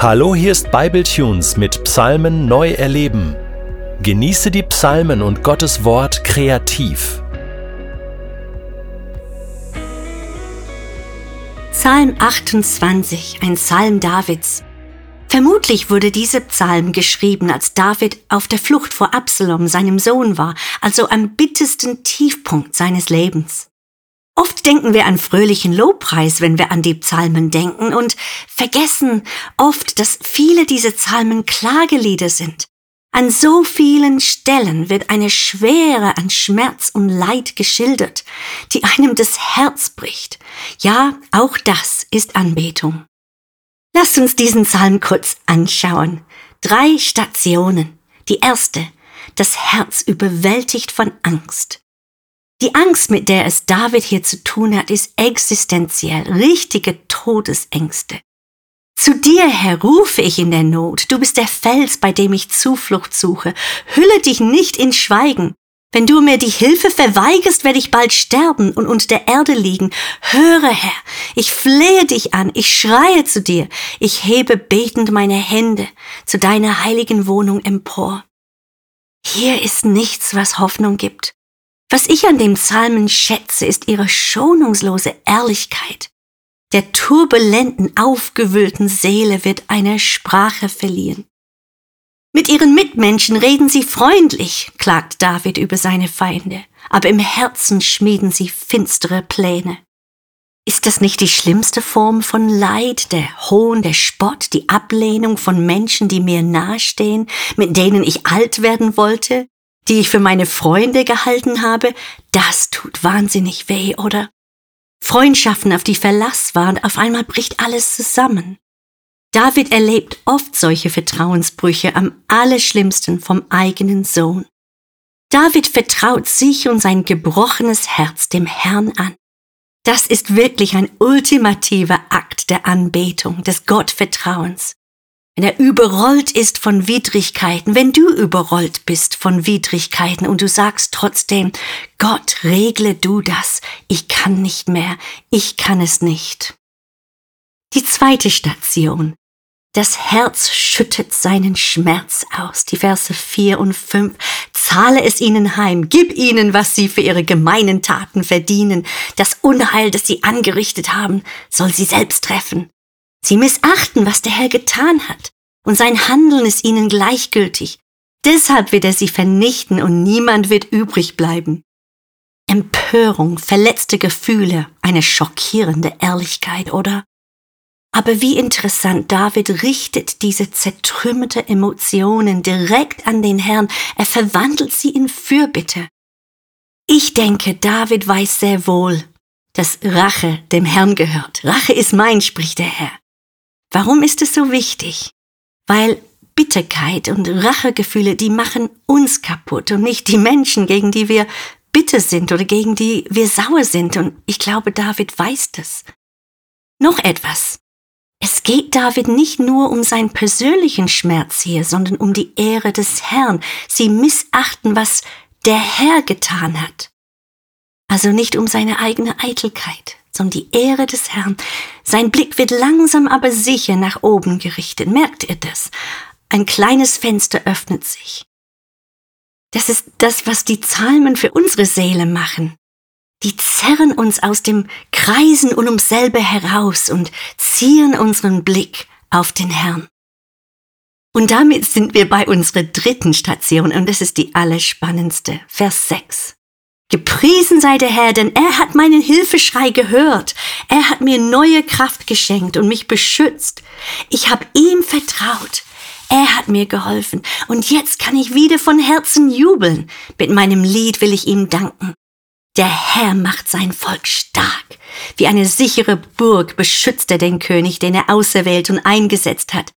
Hallo, hier ist Bibletunes mit Psalmen neu erleben. Genieße die Psalmen und Gottes Wort kreativ. Psalm 28, ein Psalm Davids. Vermutlich wurde dieser Psalm geschrieben, als David auf der Flucht vor Absalom, seinem Sohn, war, also am bittersten Tiefpunkt seines Lebens. Oft denken wir an fröhlichen Lobpreis, wenn wir an die Psalmen denken und vergessen oft, dass viele dieser Psalmen Klagelieder sind. An so vielen Stellen wird eine Schwere an Schmerz und Leid geschildert, die einem das Herz bricht. Ja, auch das ist Anbetung. Lasst uns diesen Psalm kurz anschauen. Drei Stationen. Die erste, das Herz überwältigt von Angst. Die Angst, mit der es David hier zu tun hat, ist existenziell, richtige Todesängste. Zu dir, Herr, rufe ich in der Not. Du bist der Fels, bei dem ich Zuflucht suche. Hülle dich nicht in Schweigen. Wenn du mir die Hilfe verweigerst, werde ich bald sterben und unter der Erde liegen. Höre, Herr, ich flehe dich an, ich schreie zu dir, ich hebe betend meine Hände zu deiner heiligen Wohnung empor. Hier ist nichts, was Hoffnung gibt. Was ich an dem Psalmen schätze, ist ihre schonungslose Ehrlichkeit. Der turbulenten, aufgewühlten Seele wird eine Sprache verliehen. Mit ihren Mitmenschen reden sie freundlich, klagt David über seine Feinde, aber im Herzen schmieden sie finstere Pläne. Ist das nicht die schlimmste Form von Leid, der Hohn, der Spott, die Ablehnung von Menschen, die mir nahestehen, mit denen ich alt werden wollte, die ich für meine Freunde gehalten habe, das tut wahnsinnig weh, oder? Freundschaften, auf die Verlass war und auf einmal bricht alles zusammen. David erlebt oft solche Vertrauensbrüche am allerschlimmsten vom eigenen Sohn. David vertraut sich und sein gebrochenes Herz dem Herrn an. Das ist wirklich ein ultimativer Akt der Anbetung, des Gottvertrauens wenn er überrollt ist von Widrigkeiten, wenn du überrollt bist von Widrigkeiten und du sagst trotzdem, Gott, regle du das, ich kann nicht mehr, ich kann es nicht. Die zweite Station. Das Herz schüttet seinen Schmerz aus. Die Verse 4 und 5. Zahle es ihnen heim, gib ihnen, was sie für ihre gemeinen Taten verdienen. Das Unheil, das sie angerichtet haben, soll sie selbst treffen. Sie missachten, was der Herr getan hat, und sein Handeln ist ihnen gleichgültig. Deshalb wird er sie vernichten und niemand wird übrig bleiben. Empörung, verletzte Gefühle, eine schockierende Ehrlichkeit, oder? Aber wie interessant, David richtet diese zertrümmerte Emotionen direkt an den Herrn, er verwandelt sie in Fürbitte. Ich denke, David weiß sehr wohl, dass Rache dem Herrn gehört. Rache ist mein, spricht der Herr. Warum ist es so wichtig? Weil Bitterkeit und Rachegefühle, die machen uns kaputt und nicht die Menschen, gegen die wir bitter sind oder gegen die wir sauer sind. Und ich glaube, David weiß das. Noch etwas. Es geht David nicht nur um seinen persönlichen Schmerz hier, sondern um die Ehre des Herrn. Sie missachten, was der Herr getan hat. Also nicht um seine eigene Eitelkeit sondern die Ehre des Herrn. Sein Blick wird langsam aber sicher nach oben gerichtet. Merkt ihr das? Ein kleines Fenster öffnet sich. Das ist das, was die Psalmen für unsere Seele machen. Die zerren uns aus dem Kreisen und ums selbe heraus und ziehen unseren Blick auf den Herrn. Und damit sind wir bei unserer dritten Station und das ist die allerspannendste. Vers 6. Gepriesen sei der Herr, denn er hat meinen Hilfeschrei gehört. Er hat mir neue Kraft geschenkt und mich beschützt. Ich habe ihm vertraut. Er hat mir geholfen und jetzt kann ich wieder von Herzen jubeln. Mit meinem Lied will ich ihm danken. Der Herr macht sein Volk stark. Wie eine sichere Burg beschützt er den König, den er auserwählt und eingesetzt hat.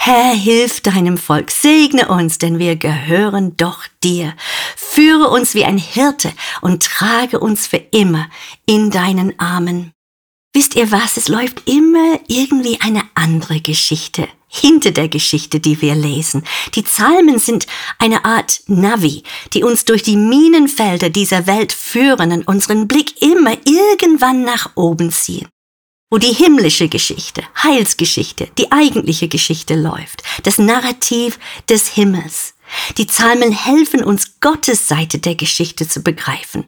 Herr, hilf deinem Volk, segne uns, denn wir gehören doch dir. Führe uns wie ein Hirte und trage uns für immer in deinen Armen. Wisst ihr was? Es läuft immer irgendwie eine andere Geschichte hinter der Geschichte, die wir lesen. Die Psalmen sind eine Art Navi, die uns durch die Minenfelder dieser Welt führen und unseren Blick immer irgendwann nach oben ziehen. Wo die himmlische Geschichte, Heilsgeschichte, die eigentliche Geschichte läuft, das Narrativ des Himmels. Die Psalmen helfen uns, Gottes Seite der Geschichte zu begreifen.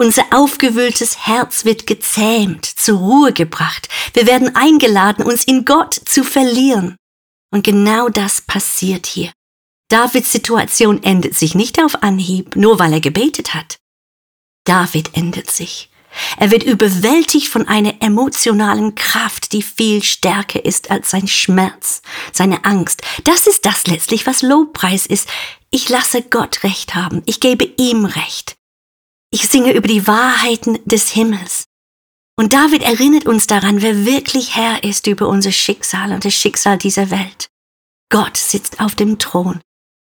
Unser aufgewühltes Herz wird gezähmt, zur Ruhe gebracht. Wir werden eingeladen, uns in Gott zu verlieren. Und genau das passiert hier. Davids Situation endet sich nicht auf Anhieb, nur weil er gebetet hat. David endet sich. Er wird überwältigt von einer emotionalen Kraft, die viel stärker ist als sein Schmerz, seine Angst. Das ist das letztlich, was Lobpreis ist. Ich lasse Gott Recht haben. Ich gebe ihm Recht. Ich singe über die Wahrheiten des Himmels. Und David erinnert uns daran, wer wirklich Herr ist über unser Schicksal und das Schicksal dieser Welt. Gott sitzt auf dem Thron.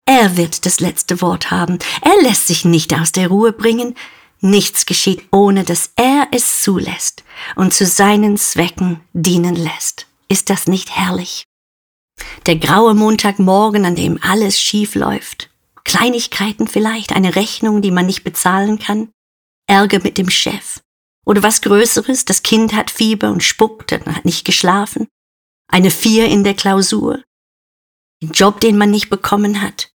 Er wird das letzte Wort haben. Er lässt sich nicht aus der Ruhe bringen. Nichts geschieht, ohne dass er es zulässt und zu seinen Zwecken dienen lässt. Ist das nicht herrlich? Der graue Montagmorgen, an dem alles schief läuft. Kleinigkeiten vielleicht, eine Rechnung, die man nicht bezahlen kann. Ärger mit dem Chef. Oder was Größeres, das Kind hat Fieber und spuckt und hat nicht geschlafen. Eine Vier in der Klausur. Den Job, den man nicht bekommen hat.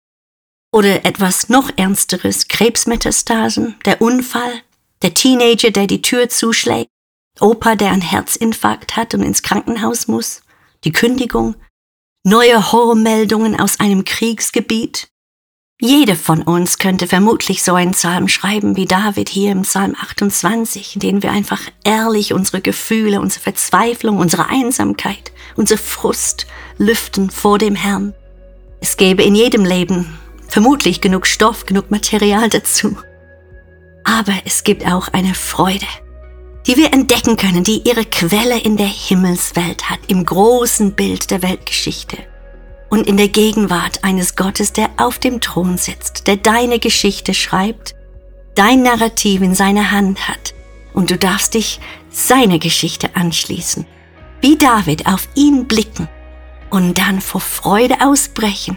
Oder etwas noch Ernsteres, Krebsmetastasen, der Unfall, der Teenager, der die Tür zuschlägt, Opa, der einen Herzinfarkt hat und ins Krankenhaus muss, die Kündigung, neue Horrormeldungen aus einem Kriegsgebiet. Jede von uns könnte vermutlich so einen Psalm schreiben wie David hier im Psalm 28, in dem wir einfach ehrlich unsere Gefühle, unsere Verzweiflung, unsere Einsamkeit, unser Frust lüften vor dem Herrn. Es gäbe in jedem Leben vermutlich genug Stoff, genug Material dazu. Aber es gibt auch eine Freude, die wir entdecken können, die ihre Quelle in der Himmelswelt hat, im großen Bild der Weltgeschichte und in der Gegenwart eines Gottes, der auf dem Thron sitzt, der deine Geschichte schreibt, dein Narrativ in seiner Hand hat und du darfst dich seine Geschichte anschließen, wie David auf ihn blicken und dann vor Freude ausbrechen